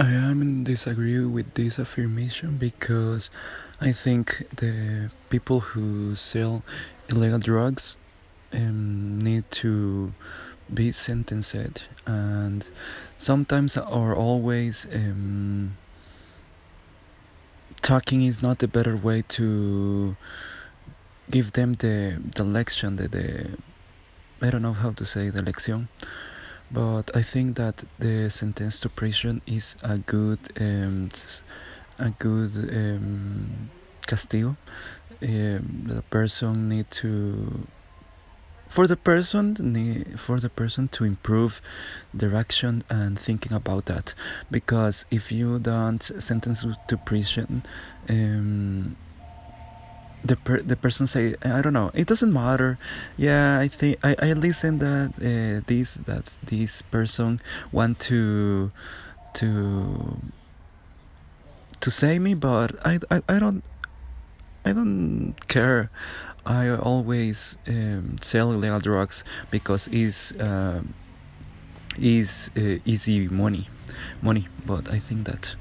I am in disagree with this affirmation because I think the people who sell illegal drugs um, need to be sentenced and sometimes or always um, talking is not the better way to give them the the lection the, the I don't know how to say the lection but I think that the sentence to prison is a good um, a good um, castigo. Um, the person need to for the person need, for the person to improve their action and thinking about that because if you don't sentence to prison um, the per- the person say I don't know it doesn't matter. Yeah I think I, I listen that uh, this that this person want to to to say me but I, I, I don't I don't care. I always um, sell illegal drugs because it's uh, is uh, easy money money but I think that